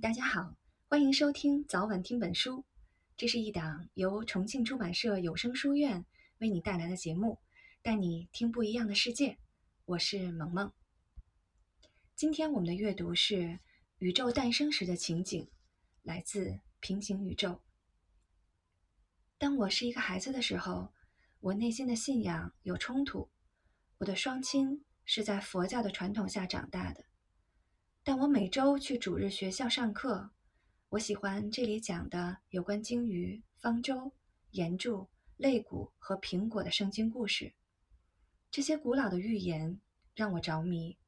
大家好，欢迎收听早晚听本书。这是一档由重庆出版社有声书院为你带来的节目，带你听不一样的世界。我是萌萌。今天我们的阅读是宇宙诞生时的情景，来自平行宇宙。当我是一个孩子的时候，我内心的信仰有冲突。我的双亲是在佛教的传统下长大的。但我每周去主日学校上课，我喜欢这里讲的有关鲸鱼、方舟、岩柱、肋骨和苹果的圣经故事。这些古老的寓言让我着迷，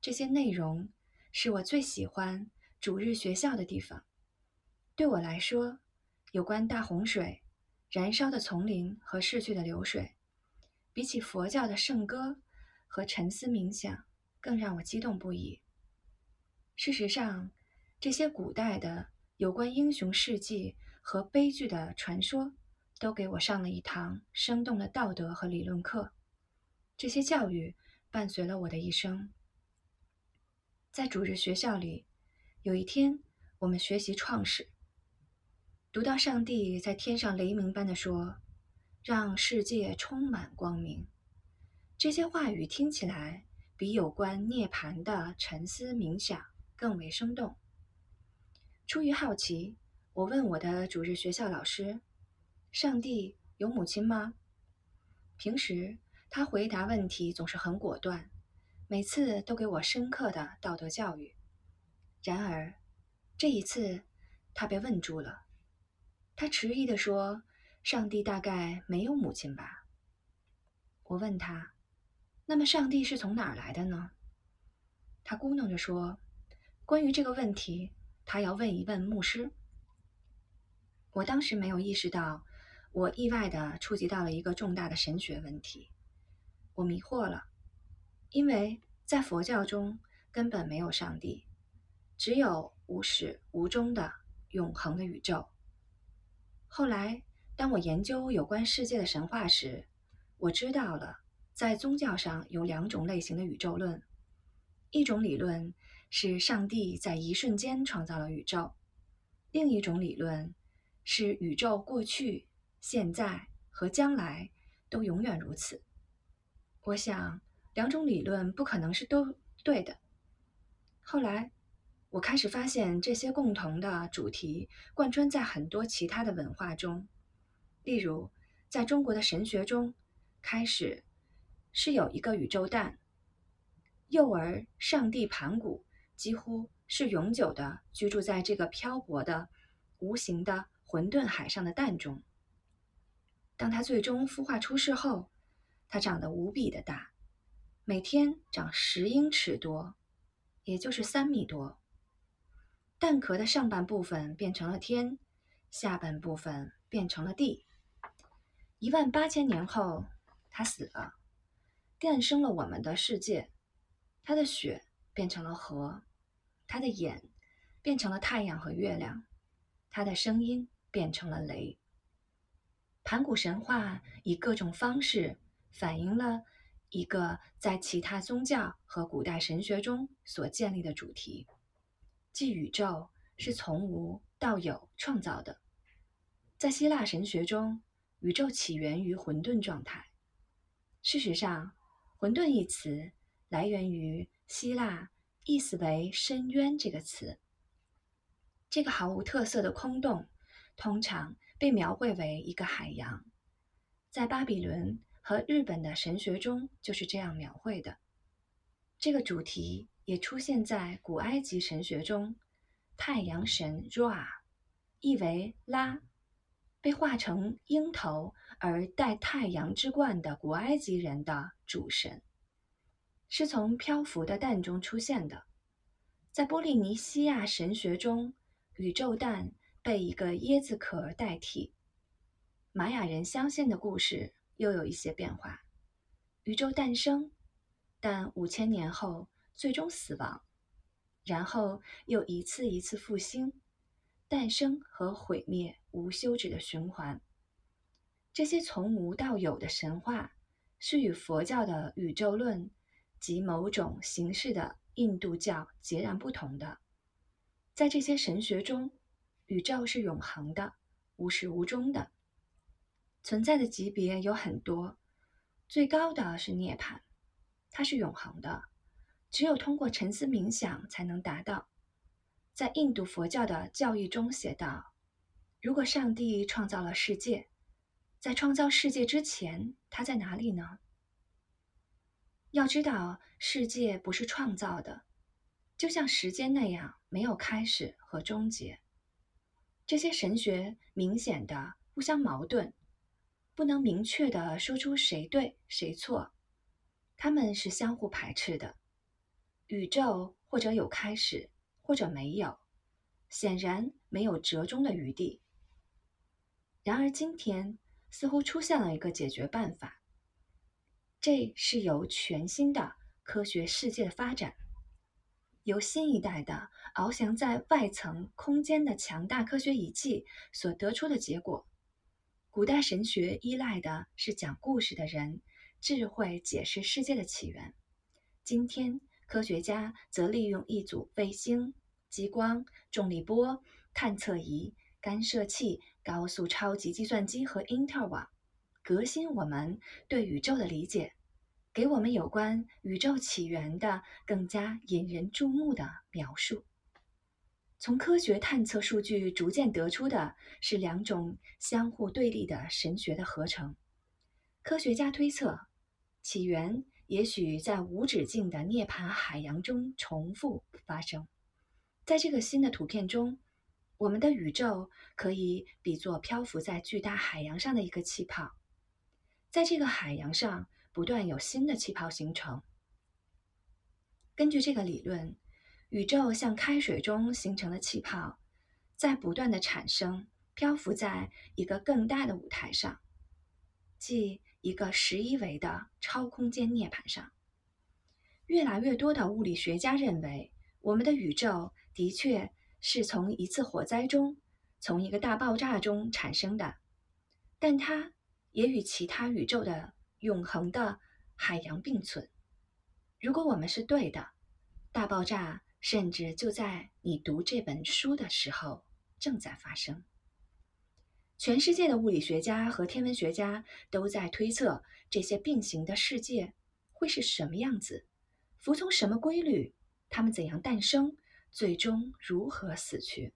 这些内容是我最喜欢主日学校的地方。对我来说，有关大洪水、燃烧的丛林和逝去的流水，比起佛教的圣歌和沉思冥想，更让我激动不已。事实上，这些古代的有关英雄事迹和悲剧的传说，都给我上了一堂生动的道德和理论课。这些教育伴随了我的一生。在主日学校里，有一天我们学习创始，读到上帝在天上雷鸣般的说：“让世界充满光明。”这些话语听起来比有关涅槃的沉思冥想。更为生动。出于好奇，我问我的主日学校老师：“上帝有母亲吗？”平时他回答问题总是很果断，每次都给我深刻的道德教育。然而，这一次他被问住了。他迟疑地说：“上帝大概没有母亲吧？”我问他：“那么上帝是从哪儿来的呢？”他咕哝着说。关于这个问题，他要问一问牧师。我当时没有意识到，我意外的触及到了一个重大的神学问题。我迷惑了，因为在佛教中根本没有上帝，只有无始无终的永恒的宇宙。后来，当我研究有关世界的神话时，我知道了，在宗教上有两种类型的宇宙论，一种理论。是上帝在一瞬间创造了宇宙。另一种理论是宇宙过去、现在和将来都永远如此。我想，两种理论不可能是都对的。后来，我开始发现这些共同的主题贯穿在很多其他的文化中。例如，在中国的神学中，开始是有一个宇宙蛋，幼儿上帝盘古。几乎是永久的居住在这个漂泊的、无形的混沌海上的蛋中。当它最终孵化出世后，它长得无比的大，每天长十英尺多，也就是三米多。蛋壳的上半部分变成了天，下半部分变成了地。一万八千年后，它死了，诞生了我们的世界。他的血变成了河。他的眼变成了太阳和月亮，他的声音变成了雷。盘古神话以各种方式反映了一个在其他宗教和古代神学中所建立的主题，即宇宙是从无到有创造的。在希腊神学中，宇宙起源于混沌状态。事实上，“混沌”一词来源于希腊。意思为“深渊”这个词。这个毫无特色的空洞，通常被描绘为一个海洋。在巴比伦和日本的神学中就是这样描绘的。这个主题也出现在古埃及神学中。太阳神 Ra，意为拉，被画成鹰头而戴太阳之冠的古埃及人的主神。是从漂浮的蛋中出现的。在波利尼西亚神学中，宇宙蛋被一个椰子壳代替。玛雅人相信的故事又有一些变化：宇宙诞生，但五千年后最终死亡，然后又一次一次复兴，诞生和毁灭无休止的循环。这些从无到有的神话是与佛教的宇宙论。及某种形式的印度教截然不同的。在这些神学中，宇宙是永恒的、无始无终的。存在的级别有很多，最高的是涅槃，它是永恒的，只有通过沉思冥想才能达到。在印度佛教的教义中写道：“如果上帝创造了世界，在创造世界之前，他在哪里呢？”要知道，世界不是创造的，就像时间那样，没有开始和终结。这些神学明显的互相矛盾，不能明确的说出谁对谁错，他们是相互排斥的。宇宙或者有开始，或者没有，显然没有折中的余地。然而，今天似乎出现了一个解决办法。这是由全新的科学世界的发展，由新一代的翱翔在外层空间的强大科学仪器所得出的结果。古代神学依赖的是讲故事的人智慧解释世界的起源，今天科学家则利用一组卫星、激光、重力波探测仪、干涉器、高速超级计算机和因特网。革新我们对宇宙的理解，给我们有关宇宙起源的更加引人注目的描述。从科学探测数据逐渐得出的是两种相互对立的神学的合成。科学家推测，起源也许在无止境的涅槃海洋中重复发生。在这个新的图片中，我们的宇宙可以比作漂浮在巨大海洋上的一个气泡。在这个海洋上，不断有新的气泡形成。根据这个理论，宇宙像开水中形成的气泡，在不断的产生，漂浮在一个更大的舞台上，即一个十一维的超空间涅槃上。越来越多的物理学家认为，我们的宇宙的确是从一次火灾中，从一个大爆炸中产生的，但它。也与其他宇宙的永恒的海洋并存。如果我们是对的，大爆炸甚至就在你读这本书的时候正在发生。全世界的物理学家和天文学家都在推测这些并行的世界会是什么样子，服从什么规律，它们怎样诞生，最终如何死去。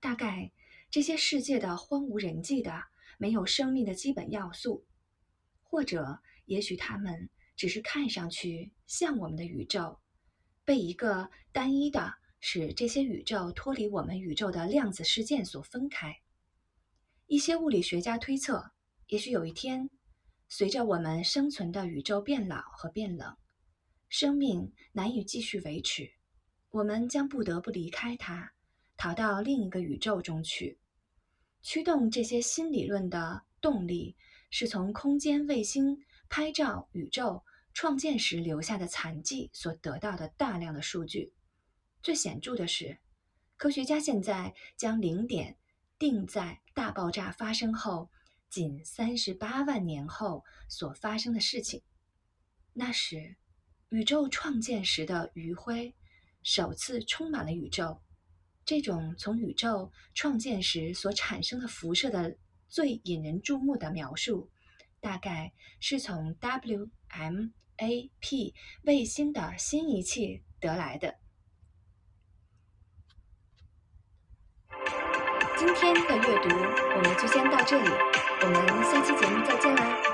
大概这些世界的荒无人迹的。没有生命的基本要素，或者也许它们只是看上去像我们的宇宙，被一个单一的使这些宇宙脱离我们宇宙的量子事件所分开。一些物理学家推测，也许有一天，随着我们生存的宇宙变老和变冷，生命难以继续维持，我们将不得不离开它，逃到另一个宇宙中去。驱动这些新理论的动力，是从空间卫星拍照宇宙创建时留下的残迹所得到的大量的数据。最显著的是，科学家现在将零点定在大爆炸发生后仅三十八万年后所发生的事情。那时，宇宙创建时的余晖首次充满了宇宙。这种从宇宙创建时所产生的辐射的最引人注目的描述，大概是从 WMAP 卫星的新仪器得来的。今天的阅读我们就先到这里，我们下期节目再见啦！